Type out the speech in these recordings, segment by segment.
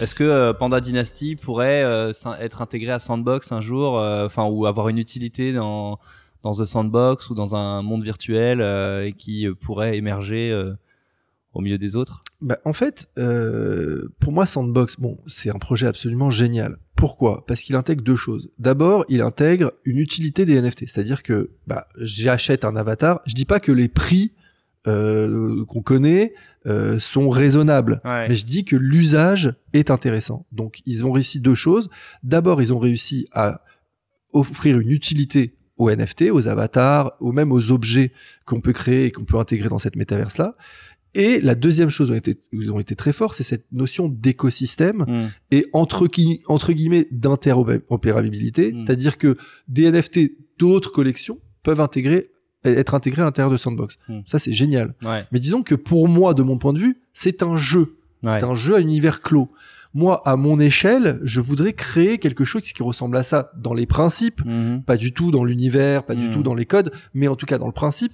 Est-ce que euh, Panda Dynasty pourrait euh, être intégré à Sandbox un jour, euh, enfin ou avoir une utilité dans dans The Sandbox ou dans un monde virtuel qui pourrait émerger au milieu des autres? Bah, en fait, pour moi, Sandbox, bon, c'est un projet absolument génial. Pourquoi? Parce qu'il intègre deux choses. D'abord, il intègre une utilité des NFT, c'est-à-dire que bah, j'achète un avatar. Je dis pas que les prix euh, qu'on connaît euh, sont raisonnables, Ouais. mais je dis que l'usage est intéressant. Donc, ils ont réussi deux choses. D'abord, ils ont réussi à offrir une utilité aux NFT, aux avatars, ou même aux objets qu'on peut créer et qu'on peut intégrer dans cette métaverse-là. Et la deuxième chose où ils ont été, où ils ont été très forts, c'est cette notion d'écosystème Hmm. et entre, gui- entre guillemets d'interopérabilité, Mm. c'est-à-dire que des NFT d'autres collections peuvent intégrer être intégrés à l'intérieur de Sandbox. Mm. Ça c'est génial. Ouais. Mais disons que pour moi, de mon point de vue, c'est un jeu. Ouais. C'est un jeu à univers clos. Moi, à mon échelle, je voudrais créer quelque chose qui ressemble à ça dans les principes, Mhm. pas du tout dans l'univers, pas du Mm. tout dans les codes, mais en tout cas dans le principe.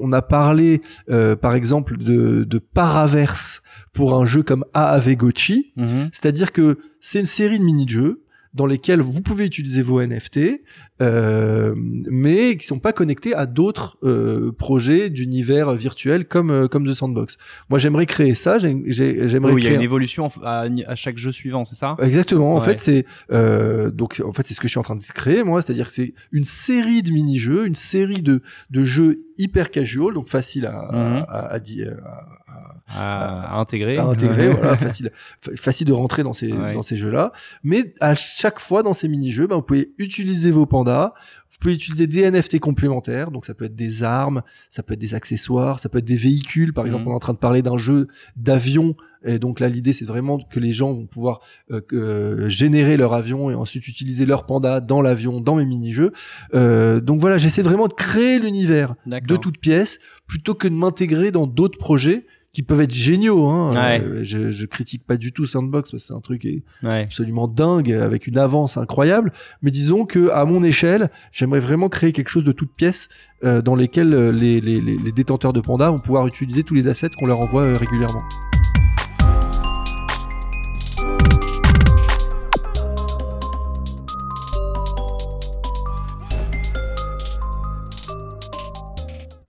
On a parlé, euh, par exemple, de, de Paraverse pour un jeu comme AAV Gochi, Mhm. c'est-à-dire que c'est une série de mini-jeux dans lesquels vous pouvez utiliser vos NFT, euh, mais qui sont pas connectés à d'autres euh, projets d'univers virtuel comme euh, comme The Sandbox. Moi, j'aimerais créer ça. j'ai- j'ai- J'aimerais Oui, il y a une un- évolution à, à chaque jeu suivant, c'est ça? Exactement. En Ouais. fait, c'est euh, donc en fait c'est ce que je suis en train de créer moi, c'est-à-dire que c'est une série de mini-jeux, une série de de jeux hyper casual, donc facile à Mhm. à, à- à, à intégrer à intégrer, voilà, facile fa- facile de rentrer dans ces Ouais. dans ces jeux-là. Mais à chaque fois dans ces mini-jeux, ben, vous pouvez utiliser vos pandas, vous pouvez utiliser des NFT complémentaires, donc ça peut être des armes, ça peut être des accessoires, ça peut être des véhicules. Par exemple, Mhm. on est en train de parler d'un jeu d'avion, et donc là l'idée c'est vraiment que les gens vont pouvoir euh, euh, générer leur avion et ensuite utiliser leur panda dans l'avion, dans mes mini-jeux. Euh, donc voilà, j'essaie vraiment de créer l'univers de toutes pièces plutôt que de m'intégrer dans d'autres projets qui peuvent être géniaux. Hein. Ouais. Euh, je, je critique pas du tout Sandbox parce que c'est un truc Ouais. absolument dingue avec une avance incroyable. Mais disons que à mon échelle, j'aimerais vraiment créer quelque chose de toutes pièces euh, dans lesquelles euh, les, les, détenteurs de pandas vont pouvoir utiliser tous les assets qu'on leur envoie régulièrement.